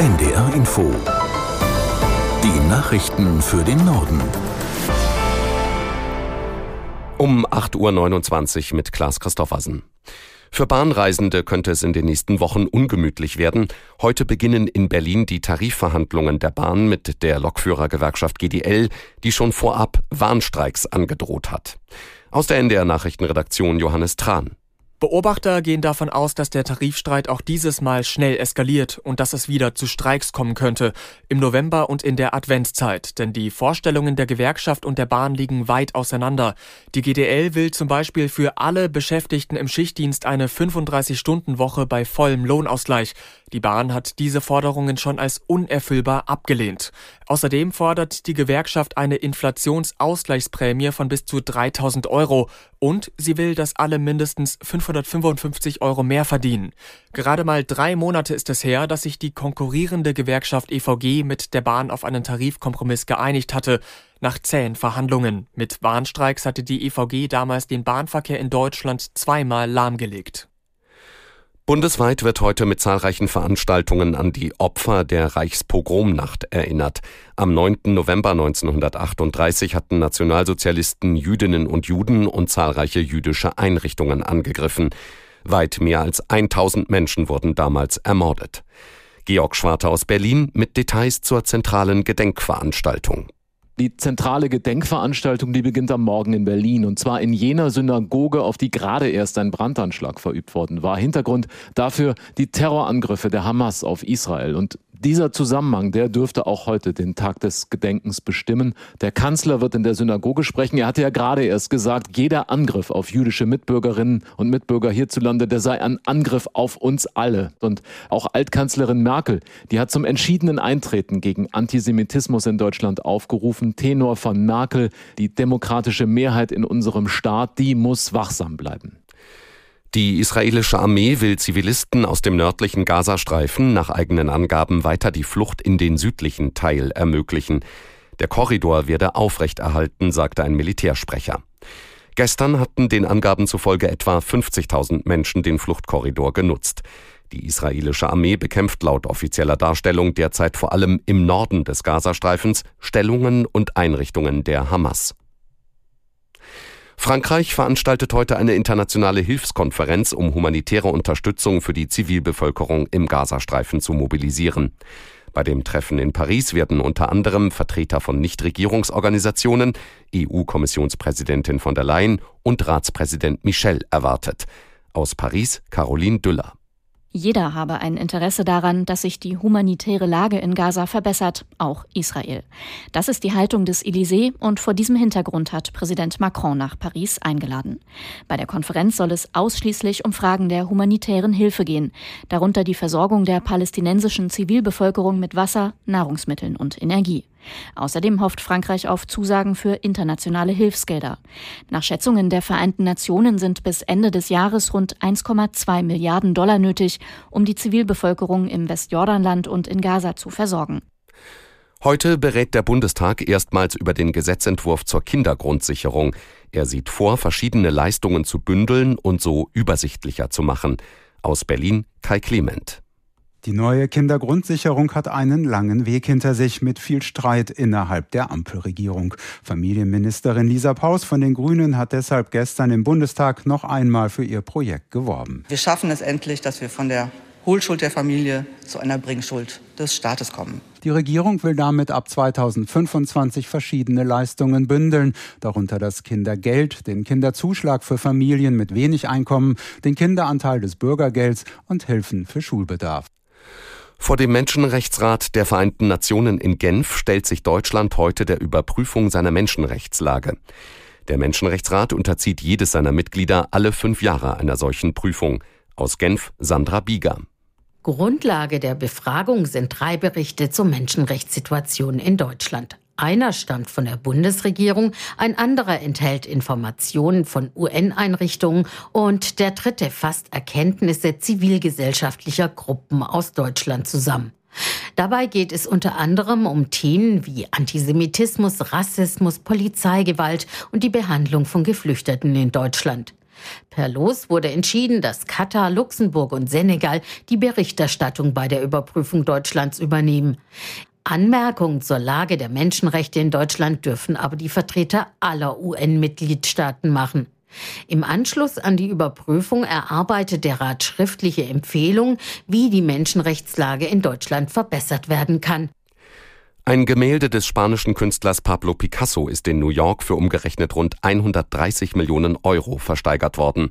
NDR Info. Die Nachrichten für den Norden. Um 8.29 Uhr mit Klaas Christoffersen. Für Bahnreisende könnte es in den nächsten Wochen ungemütlich werden. Heute beginnen in Berlin die Tarifverhandlungen der Bahn mit der Lokführergewerkschaft GDL, die schon vorab Warnstreiks angedroht hat. Aus der NDR Nachrichtenredaktion Johannes Tran. Beobachter gehen davon aus, dass der Tarifstreit auch dieses Mal schnell eskaliert und dass es wieder zu Streiks kommen könnte, im November und in der Adventszeit, denn die Vorstellungen der Gewerkschaft und der Bahn liegen weit auseinander. Die GDL will zum Beispiel für alle Beschäftigten im Schichtdienst eine 35-Stunden-Woche bei vollem Lohnausgleich. Die Bahn hat diese Forderungen schon als unerfüllbar abgelehnt. Außerdem fordert die Gewerkschaft eine Inflationsausgleichsprämie von bis zu 3000 Euro und sie will, dass alle mindestens 555 Euro mehr verdienen. Gerade mal drei Monate ist es her, dass sich die konkurrierende Gewerkschaft EVG mit der Bahn auf einen Tarifkompromiss geeinigt hatte. Nach zähen Verhandlungen. Mit Warnstreiks hatte die EVG damals den Bahnverkehr in Deutschland zweimal lahmgelegt. Bundesweit wird heute mit zahlreichen Veranstaltungen an die Opfer der Reichspogromnacht erinnert. Am 9. November 1938 hatten Nationalsozialisten Jüdinnen und Juden und zahlreiche jüdische Einrichtungen angegriffen. Weit mehr als 1000 Menschen wurden damals ermordet. Georg Schwarte aus Berlin mit Details zur zentralen Gedenkveranstaltung. Die zentrale Gedenkveranstaltung, die beginnt am Morgen in Berlin und zwar in jener Synagoge, auf die gerade erst ein Brandanschlag verübt worden war. Hintergrund dafür die Terrorangriffe der Hamas auf Israel und dieser Zusammenhang, der dürfte auch heute den Tag des Gedenkens bestimmen. Der Kanzler wird in der Synagoge sprechen. Er hatte ja gerade erst gesagt, jeder Angriff auf jüdische Mitbürgerinnen und Mitbürger hierzulande, der sei ein Angriff auf uns alle. Und auch Altkanzlerin Merkel, die hat zum entschiedenen Eintreten gegen Antisemitismus in Deutschland aufgerufen. Tenor von Merkel, die demokratische Mehrheit in unserem Staat, die muss wachsam bleiben. Die israelische Armee will Zivilisten aus dem nördlichen Gazastreifen nach eigenen Angaben weiter die Flucht in den südlichen Teil ermöglichen. Der Korridor werde aufrechterhalten, sagte ein Militärsprecher. Gestern hatten den Angaben zufolge etwa 50.000 Menschen den Fluchtkorridor genutzt. Die israelische Armee bekämpft laut offizieller Darstellung derzeit vor allem im Norden des Gazastreifens Stellungen und Einrichtungen der Hamas. Frankreich veranstaltet heute eine internationale Hilfskonferenz, um humanitäre Unterstützung für die Zivilbevölkerung im Gazastreifen zu mobilisieren. Bei dem Treffen in Paris werden unter anderem Vertreter von Nichtregierungsorganisationen, EU-Kommissionspräsidentin von der Leyen und Ratspräsident Michel erwartet. Aus Paris Caroline Düller. Jeder habe ein Interesse daran, dass sich die humanitäre Lage in Gaza verbessert, auch Israel. Das ist die Haltung des Élysée und vor diesem Hintergrund hat Präsident Macron nach Paris eingeladen. Bei der Konferenz soll es ausschließlich um Fragen der humanitären Hilfe gehen, darunter die Versorgung der palästinensischen Zivilbevölkerung mit Wasser, Nahrungsmitteln und Energie. Außerdem hofft Frankreich auf Zusagen für internationale Hilfsgelder. Nach Schätzungen der Vereinten Nationen sind bis Ende des Jahres rund 1,2 Milliarden Dollar nötig, um die Zivilbevölkerung im Westjordanland und in Gaza zu versorgen. Heute berät der Bundestag erstmals über den Gesetzentwurf zur Kindergrundsicherung. Er sieht vor, verschiedene Leistungen zu bündeln und so übersichtlicher zu machen. Aus Berlin Kai Clement. Die neue Kindergrundsicherung hat einen langen Weg hinter sich mit viel Streit innerhalb der Ampelregierung. Familienministerin Lisa Paus von den Grünen hat deshalb gestern im Bundestag noch einmal für ihr Projekt geworben. Wir schaffen es endlich, dass wir von der Hohlschuld der Familie zu einer Bringschuld des Staates kommen. Die Regierung will damit ab 2025 verschiedene Leistungen bündeln, darunter das Kindergeld, den Kinderzuschlag für Familien mit wenig Einkommen, den Kinderanteil des Bürgergelds und Hilfen für Schulbedarf. Vor dem Menschenrechtsrat der Vereinten Nationen in Genf stellt sich Deutschland heute der Überprüfung seiner Menschenrechtslage. Der Menschenrechtsrat unterzieht jedes seiner Mitglieder alle fünf Jahre einer solchen Prüfung. Aus Genf Sandra Bieger. Grundlage der Befragung sind drei Berichte zur Menschenrechtssituation in Deutschland. Einer stammt von der Bundesregierung, ein anderer enthält Informationen von UN-Einrichtungen und der dritte fasst Erkenntnisse zivilgesellschaftlicher Gruppen aus Deutschland zusammen. Dabei geht es unter anderem um Themen wie Antisemitismus, Rassismus, Polizeigewalt und die Behandlung von Geflüchteten in Deutschland. Per Los wurde entschieden, dass Katar, Luxemburg und Senegal die Berichterstattung bei der Überprüfung Deutschlands übernehmen. Anmerkungen zur Lage der Menschenrechte in Deutschland dürfen aber die Vertreter aller UN-Mitgliedstaaten machen. Im Anschluss an die Überprüfung erarbeitet der Rat schriftliche Empfehlungen, wie die Menschenrechtslage in Deutschland verbessert werden kann. Ein Gemälde des spanischen Künstlers Pablo Picasso ist in New York für umgerechnet rund 130 Millionen Euro versteigert worden.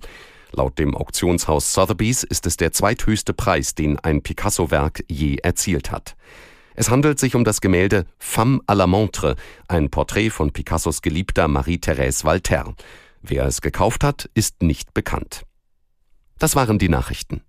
Laut dem Auktionshaus Sotheby's ist es der zweithöchste Preis, den ein Picasso-Werk je erzielt hat. Es handelt sich um das Gemälde Femme à la Montre, ein Porträt von Picassos Geliebter Marie-Thérèse Walter. Wer es gekauft hat, ist nicht bekannt. Das waren die Nachrichten.